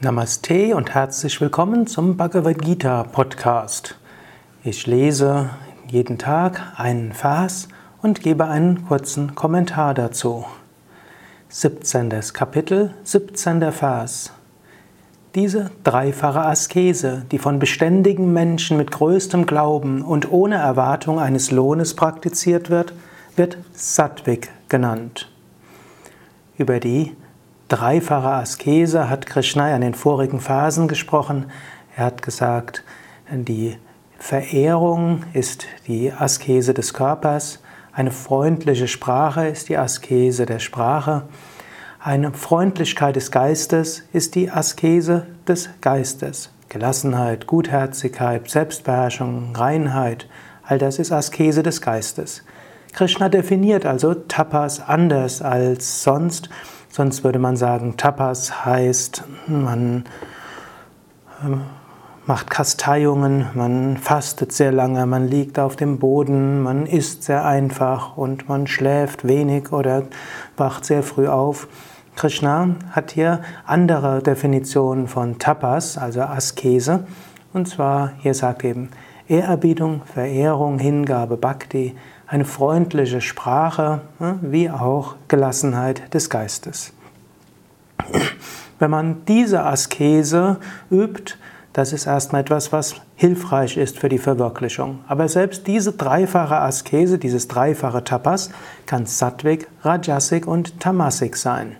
Namaste und herzlich willkommen zum Bhagavad Gita Podcast. Ich lese jeden Tag einen Vers und gebe einen kurzen Kommentar dazu. 17. Kapitel, 17. Vers. Diese dreifache Askese, die von beständigen Menschen mit größtem Glauben und ohne Erwartung eines Lohnes praktiziert wird, wird Sattvik genannt. Über die dreifache Askese hat Krishna in den vorigen Phasen gesprochen. Er hat gesagt, die Verehrung ist die Askese des Körpers, eine freundliche Sprache ist die Askese der Sprache, eine Freundlichkeit des Geistes ist die Askese des Geistes. Gelassenheit, Gutherzigkeit, Selbstbeherrschung, Reinheit, all das ist Askese des Geistes. Krishna definiert also Tapas anders als sonst Sonst würde man sagen, Tapas heißt, man ähm, macht Kasteiungen, man fastet sehr lange, man liegt auf dem Boden, man isst sehr einfach und man schläft wenig oder wacht sehr früh auf. Krishna hat hier andere Definitionen von Tapas, also Askese. Und zwar, hier sagt eben Ehrerbietung, Verehrung, Hingabe, Bhakti, eine freundliche Sprache wie auch Gelassenheit des Geistes. Wenn man diese Askese übt, das ist erstmal etwas, was hilfreich ist für die Verwirklichung. Aber selbst diese dreifache Askese, dieses dreifache Tapas, kann Sattvik, Rajasik und Tamasik sein.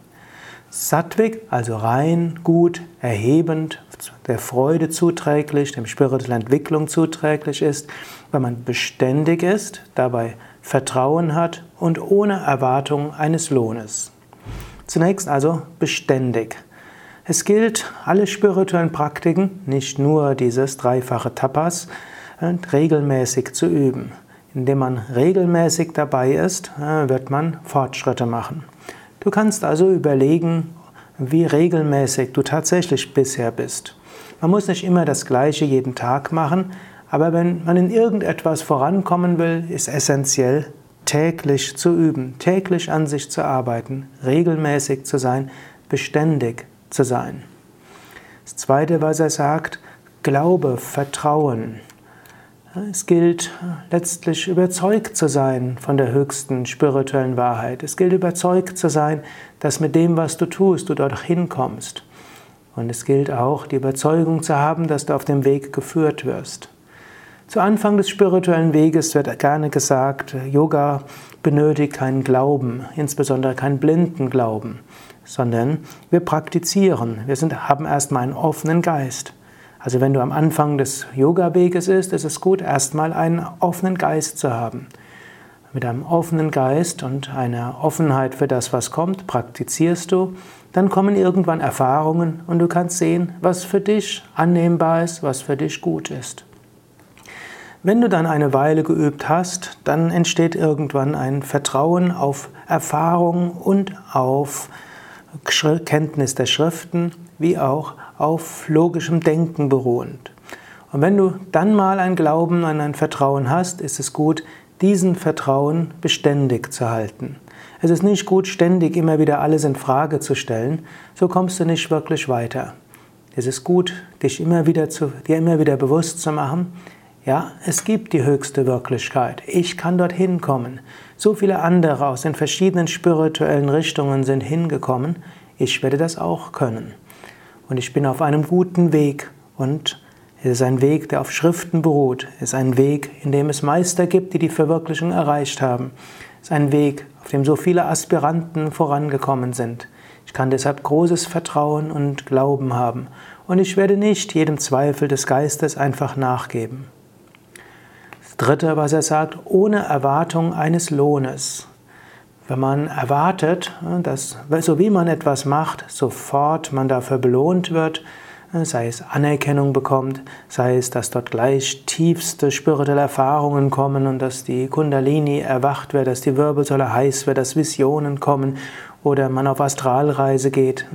Sattvik, also rein, gut, erhebend, der Freude zuträglich, dem spirituellen Entwicklung zuträglich ist, wenn man beständig ist, dabei Vertrauen hat und ohne Erwartung eines Lohnes. Zunächst also beständig. Es gilt, alle spirituellen Praktiken, nicht nur dieses dreifache Tapas, äh, regelmäßig zu üben. Indem man regelmäßig dabei ist, äh, wird man Fortschritte machen. Du kannst also überlegen, wie regelmäßig du tatsächlich bisher bist. Man muss nicht immer das Gleiche jeden Tag machen, aber wenn man in irgendetwas vorankommen will, ist essentiell, täglich zu üben, täglich an sich zu arbeiten, regelmäßig zu sein, beständig zu sein. Das Zweite, was er sagt, Glaube, Vertrauen. Es gilt letztlich überzeugt zu sein von der höchsten spirituellen Wahrheit. Es gilt überzeugt zu sein, dass mit dem, was du tust, du dort hinkommst. Und es gilt auch die Überzeugung zu haben, dass du auf dem Weg geführt wirst. Zu Anfang des spirituellen Weges wird gerne gesagt, Yoga benötigt keinen Glauben, insbesondere keinen blinden Glauben, sondern wir praktizieren. Wir sind, haben erstmal einen offenen Geist. Also wenn du am Anfang des Yoga-Weges bist, ist es gut, erstmal einen offenen Geist zu haben. Mit einem offenen Geist und einer Offenheit für das, was kommt, praktizierst du. Dann kommen irgendwann Erfahrungen und du kannst sehen, was für dich annehmbar ist, was für dich gut ist. Wenn du dann eine Weile geübt hast, dann entsteht irgendwann ein Vertrauen auf Erfahrung und auf Kenntnis der Schriften, wie auch auf logischem Denken beruhend. Und wenn du dann mal ein Glauben an ein Vertrauen hast, ist es gut, diesen Vertrauen beständig zu halten. Es ist nicht gut, ständig immer wieder alles in Frage zu stellen, so kommst du nicht wirklich weiter. Es ist gut, dich immer wieder zu, dir immer wieder bewusst zu machen, ja, es gibt die höchste Wirklichkeit. Ich kann dorthin kommen. So viele andere aus den verschiedenen spirituellen Richtungen sind hingekommen. Ich werde das auch können und ich bin auf einem guten Weg und es ist ein Weg, der auf Schriften beruht. Es ist ein Weg, in dem es Meister gibt, die die Verwirklichung erreicht haben. Es ist ein Weg, auf dem so viele Aspiranten vorangekommen sind. Ich kann deshalb großes Vertrauen und Glauben haben und ich werde nicht jedem Zweifel des Geistes einfach nachgeben. Das Dritte, was er sagt, ohne Erwartung eines Lohnes. Wenn man erwartet, dass so wie man etwas macht, sofort man dafür belohnt wird, sei es Anerkennung bekommt, sei es, dass dort gleich tiefste spirituelle Erfahrungen kommen und dass die Kundalini erwacht wird, dass die Wirbelsäule heiß wird, dass Visionen kommen oder man auf Astralreise geht,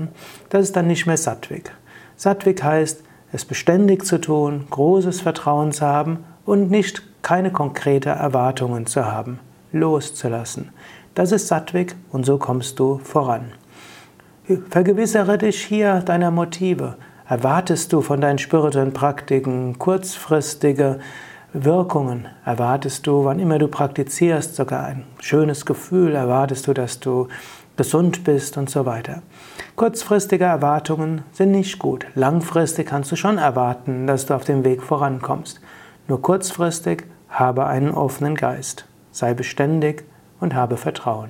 das ist dann nicht mehr Sattvik. Sattvik heißt, es beständig zu tun, großes Vertrauen zu haben und nicht keine konkrete Erwartungen zu haben, loszulassen. Das ist Sattvik und so kommst du voran. Vergewissere dich hier deiner Motive. Erwartest du von deinen spirituellen Praktiken kurzfristige Wirkungen? Erwartest du, wann immer du praktizierst, sogar ein schönes Gefühl? Erwartest du, dass du gesund bist und so weiter? Kurzfristige Erwartungen sind nicht gut. Langfristig kannst du schon erwarten, dass du auf dem Weg vorankommst. Nur kurzfristig habe einen offenen Geist. Sei beständig und habe Vertrauen.